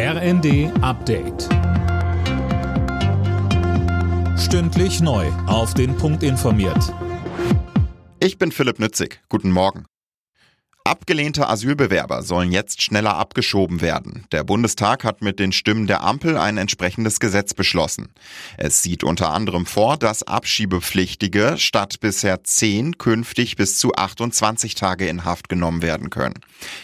RND Update. Stündlich neu. Auf den Punkt informiert. Ich bin Philipp Nützig. Guten Morgen. Abgelehnte Asylbewerber sollen jetzt schneller abgeschoben werden. Der Bundestag hat mit den Stimmen der Ampel ein entsprechendes Gesetz beschlossen. Es sieht unter anderem vor, dass Abschiebepflichtige statt bisher 10 künftig bis zu 28 Tage in Haft genommen werden können.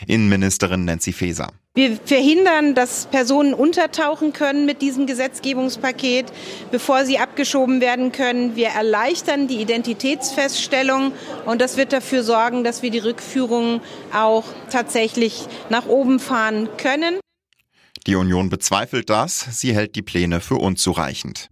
Innenministerin Nancy Faeser. Wir verhindern, dass Personen untertauchen können mit diesem Gesetzgebungspaket, bevor sie abgeschoben werden können. Wir erleichtern die Identitätsfeststellung und das wird dafür sorgen, dass wir die Rückführung auch tatsächlich nach oben fahren können. Die Union bezweifelt das. Sie hält die Pläne für unzureichend.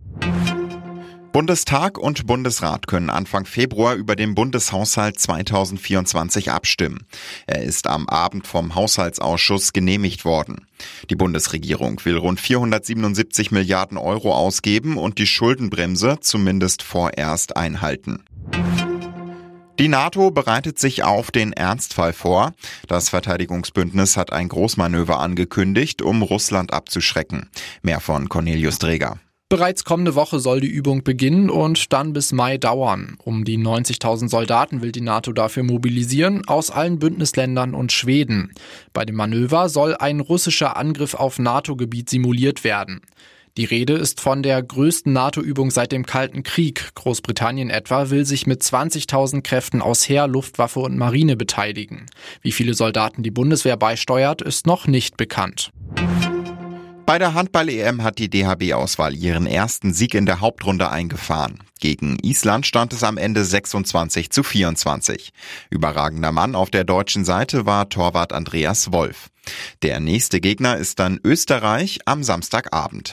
Bundestag und Bundesrat können Anfang Februar über den Bundeshaushalt 2024 abstimmen. Er ist am Abend vom Haushaltsausschuss genehmigt worden. Die Bundesregierung will rund 477 Milliarden Euro ausgeben und die Schuldenbremse zumindest vorerst einhalten. Die NATO bereitet sich auf den Ernstfall vor. Das Verteidigungsbündnis hat ein Großmanöver angekündigt, um Russland abzuschrecken. Mehr von Cornelius Dreger. Bereits kommende Woche soll die Übung beginnen und dann bis Mai dauern. Um die 90.000 Soldaten will die NATO dafür mobilisieren, aus allen Bündnisländern und Schweden. Bei dem Manöver soll ein russischer Angriff auf NATO-Gebiet simuliert werden. Die Rede ist von der größten NATO-Übung seit dem Kalten Krieg. Großbritannien etwa will sich mit 20.000 Kräften aus Heer, Luftwaffe und Marine beteiligen. Wie viele Soldaten die Bundeswehr beisteuert, ist noch nicht bekannt. Bei der Handball-EM hat die DHB-Auswahl ihren ersten Sieg in der Hauptrunde eingefahren. Gegen Island stand es am Ende 26 zu 24. Überragender Mann auf der deutschen Seite war Torwart Andreas Wolf. Der nächste Gegner ist dann Österreich am Samstagabend.